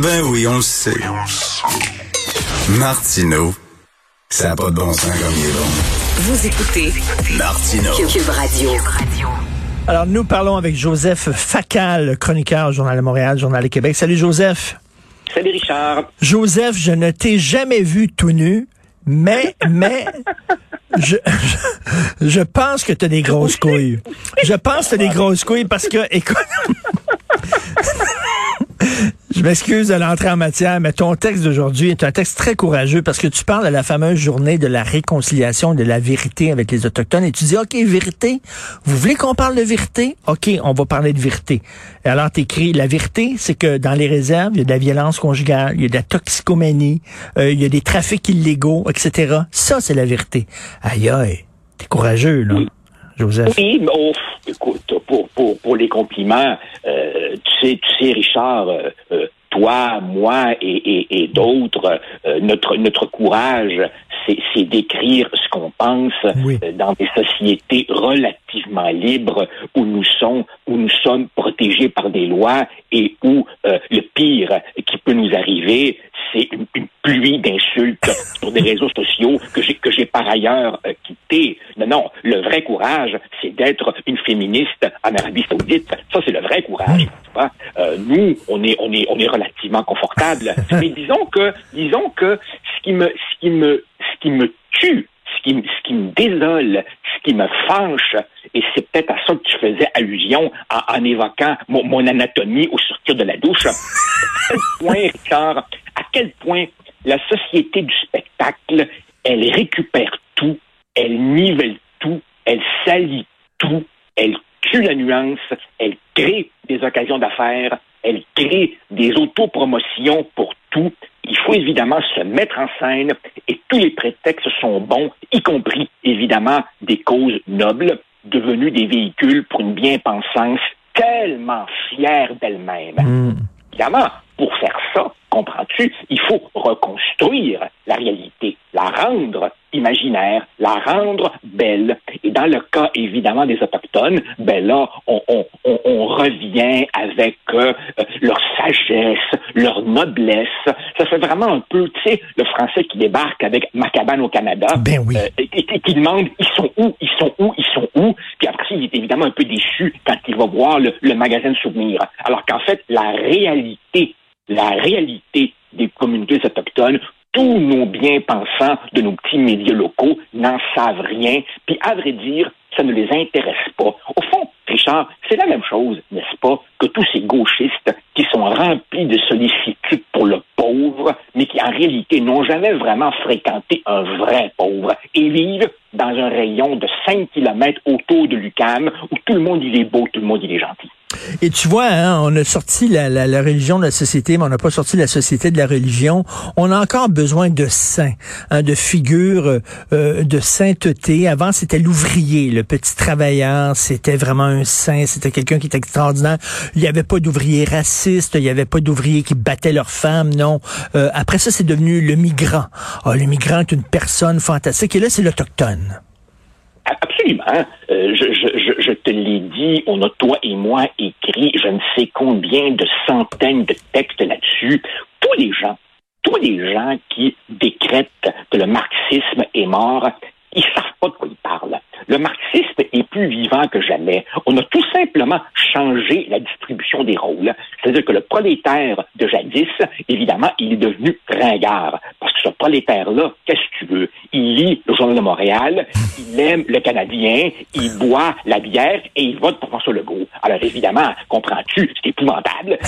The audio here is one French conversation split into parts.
Ben oui, on le sait. Martineau, ça n'a pas de bon sens comme il est bon. Vous écoutez Martineau. Cube Radio. Alors, nous parlons avec Joseph Facal, chroniqueur au Journal de Montréal, Journal de Québec. Salut, Joseph. Salut Richard. Joseph, je ne t'ai jamais vu tout nu, mais, mais, je, je, je pense que tu as des grosses couilles. Je pense que tu as des grosses couilles parce que, écoute, je m'excuse de l'entrée en matière, mais ton texte d'aujourd'hui est un texte très courageux parce que tu parles de la fameuse journée de la réconciliation, de la vérité avec les Autochtones et tu dis, OK, vérité, vous voulez qu'on parle de vérité? OK, on va parler de vérité. Et alors, t'écris, la vérité, c'est que dans les réserves, il y a de la violence conjugale, il y a de la toxicomanie, euh, il y a des trafics illégaux, etc. Ça, c'est la vérité. Aïe, aïe, t'es courageux, là. Joseph. Oui, mais écoute, pour, pour, pour les compliments, euh, tu sais, tu sais, Richard, euh, euh, toi, moi et, et, et d'autres, euh, notre notre courage, c'est d'écrire ce qu'on pense Oui. euh, dans des sociétés relativement libres où nous sommes où nous sommes protégés par des lois et où euh, le pire qui peut nous arriver, c'est une, une pluie d'insultes sur des réseaux sociaux que j'ai que j'ai par ailleurs euh, quittés. Non, non, le vrai courage, c'est d'être une féministe en Arabie Saoudite. Ça, c'est le vrai courage. vois. Euh, nous, on est, on est, on est relativement confortable. Mais disons que, disons que ce qui me, ce qui me, ce qui me tue, ce qui, me- ce qui me désole, ce qui me fâche, et c'est peut-être à ça que tu faisais allusion en, en évoquant mon, mon anatomie au sortir de la douche. à quel point, Richard, à quel point la société du spectacle, elle récupère tout, elle nivelle tout, elle salit tout, elle tue la nuance, elle crée des occasions d'affaires, elle crée des autopromotions pour tout. Il faut évidemment se mettre en scène et tous les prétextes sont bons, y compris évidemment des causes nobles devenues des véhicules pour une bien-pensance tellement fière d'elle-même. Hmm. Évidemment, pour faire ça, comprends-tu, il faut reconstruire la réalité, la rendre imaginaire, la rendre belle. Et dans le cas, évidemment, des Autochtones, ben là, on, on, on, on revient avec euh, euh, leur sagesse, leur noblesse. Ça fait vraiment un peu, tu sais, le français qui débarque avec ma cabane au Canada. Ben oui. euh, et, et qui demande, ils sont où, ils sont où, ils sont où. Puis après ça, il est évidemment un peu déçu quand il va voir le, le magasin de souvenirs. Alors qu'en fait, la réalité la réalité des communautés autochtones, tous nos bien-pensants de nos petits médias locaux n'en savent rien. Puis, à vrai dire, ça ne les intéresse pas. Au fond, Richard, c'est la même chose, n'est-ce pas, que tous ces gauchistes qui sont remplis de sollicitude pour le pauvre, mais qui en réalité n'ont jamais vraiment fréquenté un vrai pauvre et vivent dans un rayon de 5 kilomètres autour de l'UCAM où tout le monde il est beau, tout le monde il est gentil. Et tu vois, hein, on a sorti la, la, la religion de la société, mais on n'a pas sorti la société de la religion. On a encore besoin de saints, hein, de figures euh, de sainteté. Avant, c'était l'ouvrier, le petit travailleur. C'était vraiment un saint. C'était quelqu'un qui était extraordinaire. Il n'y avait pas d'ouvriers racistes. Il n'y avait pas d'ouvriers qui battaient leurs femmes. Non. Euh, après ça, c'est devenu le migrant. Ah, le migrant est une personne fantastique. Et là, c'est l'autochtone. Absolument. Euh, je, je te dit, on a toi et moi écrit je ne sais combien de centaines de textes là-dessus. Tous les gens, tous les gens qui décrètent que le marxisme est mort, ils savent pas de quoi ils parlent. Le marxisme est plus vivant que jamais. On a tout simplement changé la distribution des rôles. C'est-à-dire que le prolétaire de jadis, évidemment, il est devenu ringard. Ce prolétaire-là, qu'est-ce que tu veux? Il lit le Journal de Montréal, il aime le Canadien, il boit la bière et il vote pour François Legault. Alors évidemment, comprends-tu, c'est épouvantable?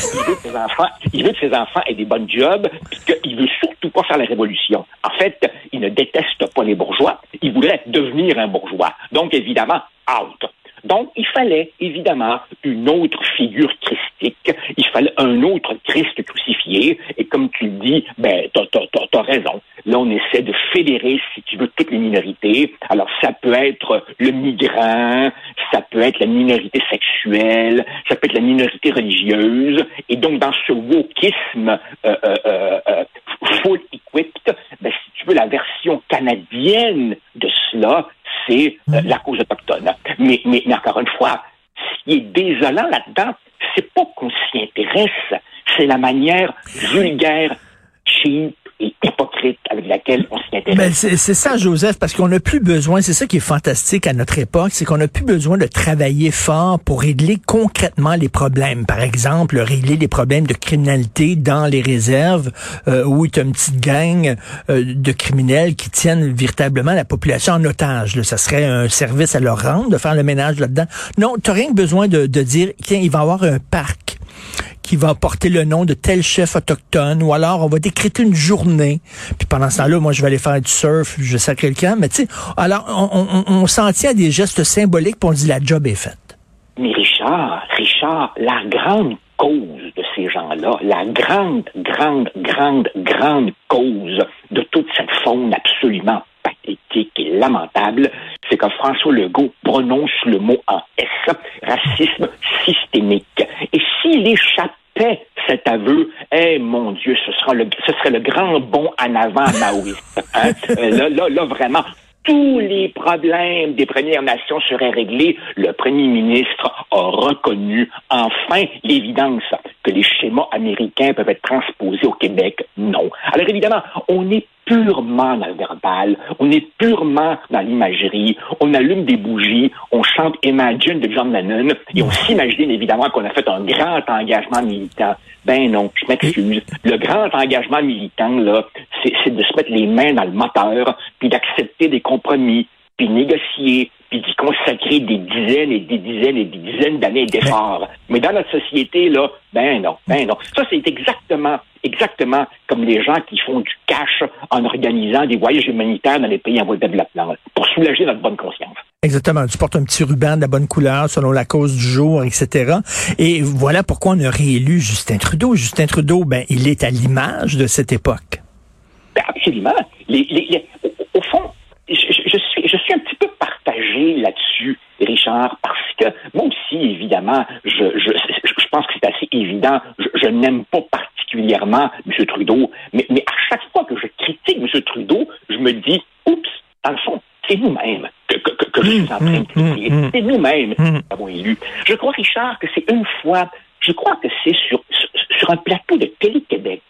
Il veut que ses enfants, il aient des bonnes jobs, puis qu'il veut surtout pas faire la révolution. En fait, il ne déteste pas les bourgeois, il voudrait devenir un bourgeois. Donc évidemment, out. Donc, il fallait évidemment une autre figure christique. Il fallait un autre Christ crucifié. Et comme tu le dis, ben, t'as, t'as, t'as, raison. Là, on essaie de fédérer, si tu veux, toutes les minorités. Alors, ça peut être le migrant, ça peut être la minorité sexuelle, ça peut être la minorité religieuse. Et donc, dans ce wokisme euh, euh, euh, euh, full equipped, ben, si tu veux, la version canadienne de cela, c'est euh, la cause autochtone. Mais, mais, mais encore une fois, ce qui est désolant là-dedans, c'est pas qu'on s'y intéresse, c'est la manière vulgaire, cheap, et hypocrite Mais c'est ça, Joseph, parce qu'on n'a plus besoin, c'est ça qui est fantastique à notre époque, c'est qu'on n'a plus besoin de travailler fort pour régler concrètement les problèmes. Par exemple, régler les problèmes de criminalité dans les réserves, euh, où il y a une petite gang euh, de criminels qui tiennent véritablement la population en otage. Là. Ça serait un service à leur rendre de faire le ménage là-dedans. Non, tu rien besoin de, dire, tiens, va y avoir un parc qui va porter le nom de tel chef autochtone, ou alors on va décréter une journée, puis pendant ce temps-là, moi je vais aller faire du surf, je sais quelqu'un, mais tu sais, alors on, on, on s'en tient à des gestes symboliques, puis on dit la job est faite. Mais Richard, Richard, la grande cause de ces gens-là, la grande, grande, grande, grande cause de toute cette faune absolument pathétique et lamentable, c'est que François Legault prononce le mot en S, racisme systémique. Et s'il échappait cet aveu, eh mon Dieu, ce sera le, ce serait le grand bond en avant maoïste. Hein? Là, là, là, vraiment, tous les problèmes des Premières Nations seraient réglés. Le premier ministre a reconnu enfin l'évidence que les schémas américains peuvent être transposés au Québec. Non. Alors évidemment, on est purement dans le verbal, on est purement dans l'imagerie, on allume des bougies, on chante Imagine de John Lennon et on s'imagine évidemment qu'on a fait un grand engagement militant. Ben non, je m'excuse. Le grand engagement militant, là, c'est de se mettre les mains dans le moteur, puis d'accepter des compromis, puis négocier, puis d'y consacrer des dizaines et des dizaines et des dizaines d'années d'efforts. Mais dans notre société, là, ben non, ben non. Ça, c'est exactement, exactement comme les gens qui font du cash en organisant des voyages humanitaires dans les pays en voie de développement, pour soulager notre bonne conscience. Exactement. Tu portes un petit ruban de la bonne couleur selon la cause du jour, etc. Et voilà pourquoi on a réélu Justin Trudeau. Justin Trudeau, ben, il est à l'image de cette époque. Ben absolument. Les, les, au, au fond, je, suis, un petit peu partagé là-dessus, Richard, parce que moi aussi, évidemment, je, je, je pense que c'est assez évident, je, je n'aime pas particulièrement M. Trudeau, mais, mais à chaque fois que je critique M. Trudeau, je me dis, oups, dans le fond, c'est nous-mêmes que, que, que, je suis en train de critiquer. C'est nous-mêmes qui avons élu. Je crois, Richard, que c'est une fois je crois que c'est sur, sur un plateau de Télé-Québec.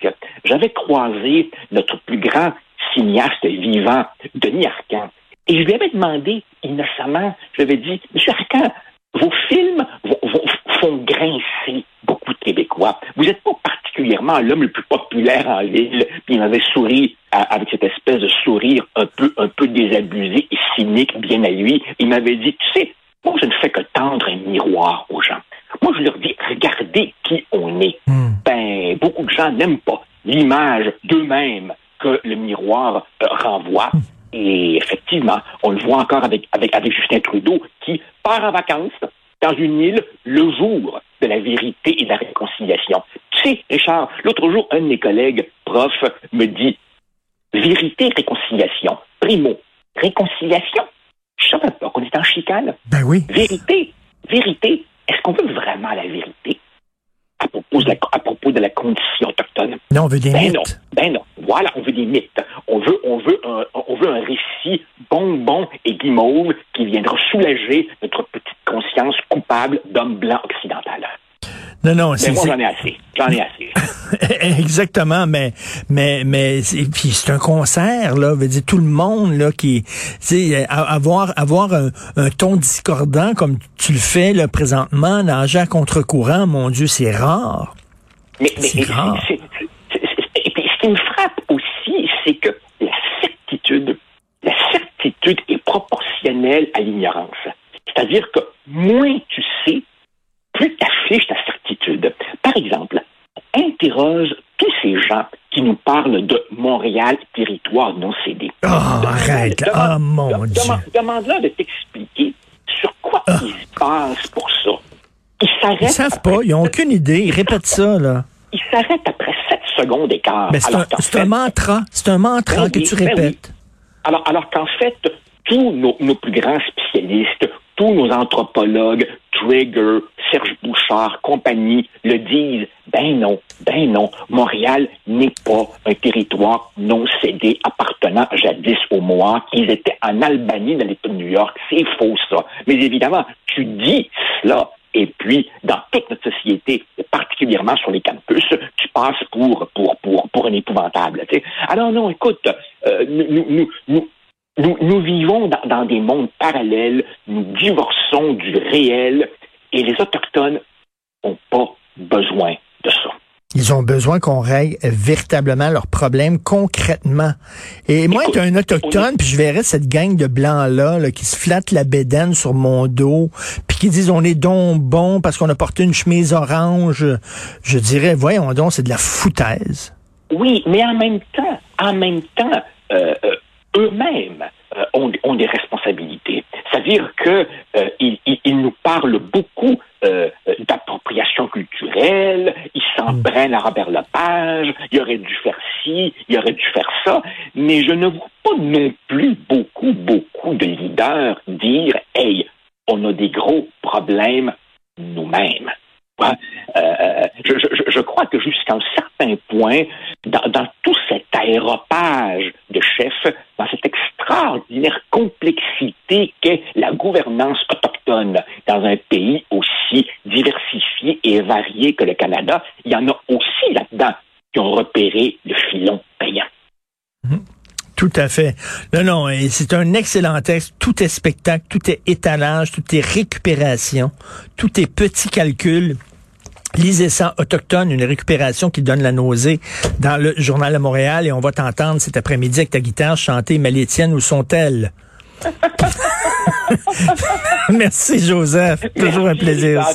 J'avais croisé notre plus grand cinéaste vivant, Denis Arcand. Et je lui avais demandé innocemment, je lui avais dit, Monsieur Arcand, vos films font grincer beaucoup de Québécois. Vous n'êtes pas particulièrement l'homme le plus populaire en ville. Puis il m'avait souri à, avec cette espèce de sourire un peu, un peu désabusé et cynique, bien à lui. Il m'avait dit, tu sais, moi, je ne fais que tendre un miroir aux gens. Moi, je leur dis, regardez qui on est. Mm. Ben, beaucoup de gens n'aiment pas l'image d'eux-mêmes que le miroir euh, renvoie. Et effectivement, on le voit encore avec, avec, avec Justin Trudeau qui part en vacances dans une île le jour de la vérité et de la réconciliation. Tu sais, Richard, l'autre jour, un de mes collègues, prof, me dit vérité, réconciliation. Primo, réconciliation? Je savais pas qu'on est en chicane. Ben oui. Vérité, vérité, est-ce qu'on veut vraiment la vérité à propos de la, à propos de la condition autochtone? Non, on veut des ben mythes. Non, ben non. Voilà, on veut des mythes. On veut, on veut, un, on veut un récit bonbon et guimauve qui viendra soulager notre petite conscience coupable d'homme blanc occidental. Non, non, c'est. moi, j'en ai assez. J'en ai assez. Exactement, mais mais mais puis c'est un concert là, veut dire tout le monde là qui, tu avoir avoir un, un, ton discordant comme tu le fais là présentement, nager à contre-courant, mon Dieu, c'est rare. Mais, mais c'est rare. et puis ce qui me frappe aussi, c'est que certitude est proportionnelle à l'ignorance. C'est-à-dire que moins tu sais, plus tu affiches ta certitude. Par exemple, interroge tous ces gens qui nous parlent de Montréal, territoire non cédé. Oh, arrête! Demande, oh, mon Dieu! Demande-leur de t'expliquer sur quoi oh. ils se passent pour ça. Ils s'arrêtent. Ils savent pas, ils n'ont aucune idée. Ils répètent ça, là. Ils s'arrêtent après 7 secondes d'écart. Mais c'est un, mantra. C'est un mantra ben que oui, tu ben répètes. Oui. Alors, alors qu'en fait, tous nos, plus grands spécialistes, tous nos anthropologues, Trigger, Serge Bouchard, compagnie, le disent. Ben non, ben non. Montréal n'est pas un territoire non cédé appartenant jadis aux Mohawks. Ils étaient en Albanie dans l'État de New York. C'est faux, ça. Mais évidemment, tu dis cela. Et puis, dans toute notre société, particulièrement sur les campus, tu passes pour pour pour pour un épouvantable. Alors non, écoute, euh, nous, nous, nous, nous, nous vivons dans, dans des mondes parallèles, nous divorçons du réel, et les autochtones n'ont pas besoin de ça. Ils ont besoin qu'on règle véritablement leurs problèmes concrètement. Et moi, être un autochtone, puis je verrais cette gang de blancs-là là, qui se flattent la bédaine sur mon dos, qui disent on est donc bon parce qu'on a porté une chemise orange. Je dirais, voyons donc, c'est de la foutaise. Oui, mais en même temps, en même temps, euh, euh, eux-mêmes euh, ont, ont des responsabilités. C'est-à-dire que euh, ils, nous parlent beaucoup d'appropriation culturelle, ils s'en prennent à Robert Lepage, il aurait dû faire ci, il aurait dû faire ça, mais je ne vois pas non plus beaucoup, beaucoup de leaders dire Hey, on a des gros problèmes nous-mêmes. Euh, je, crois que jusqu'à un certain point, dans, dans tout cet aéropage de chefs, dans cette extraordinaire complexité qu'est la gouvernance autochtone dans un pays aussi diversifié et varié que le Canada, il y en a aussi là-dedans qui ont repéré le filon. Tout à fait. Non, non, c'est un excellent texte. Tout est spectacle, tout est étalage, tout est récupération, tout est petit calcul. Lisez ça, Autochtone, une récupération qui donne la nausée dans le Journal de Montréal et on va t'entendre cet après-midi avec ta guitare chanter Malétienne où sont-elles? Merci Joseph. Toujours un plaisir. Salut.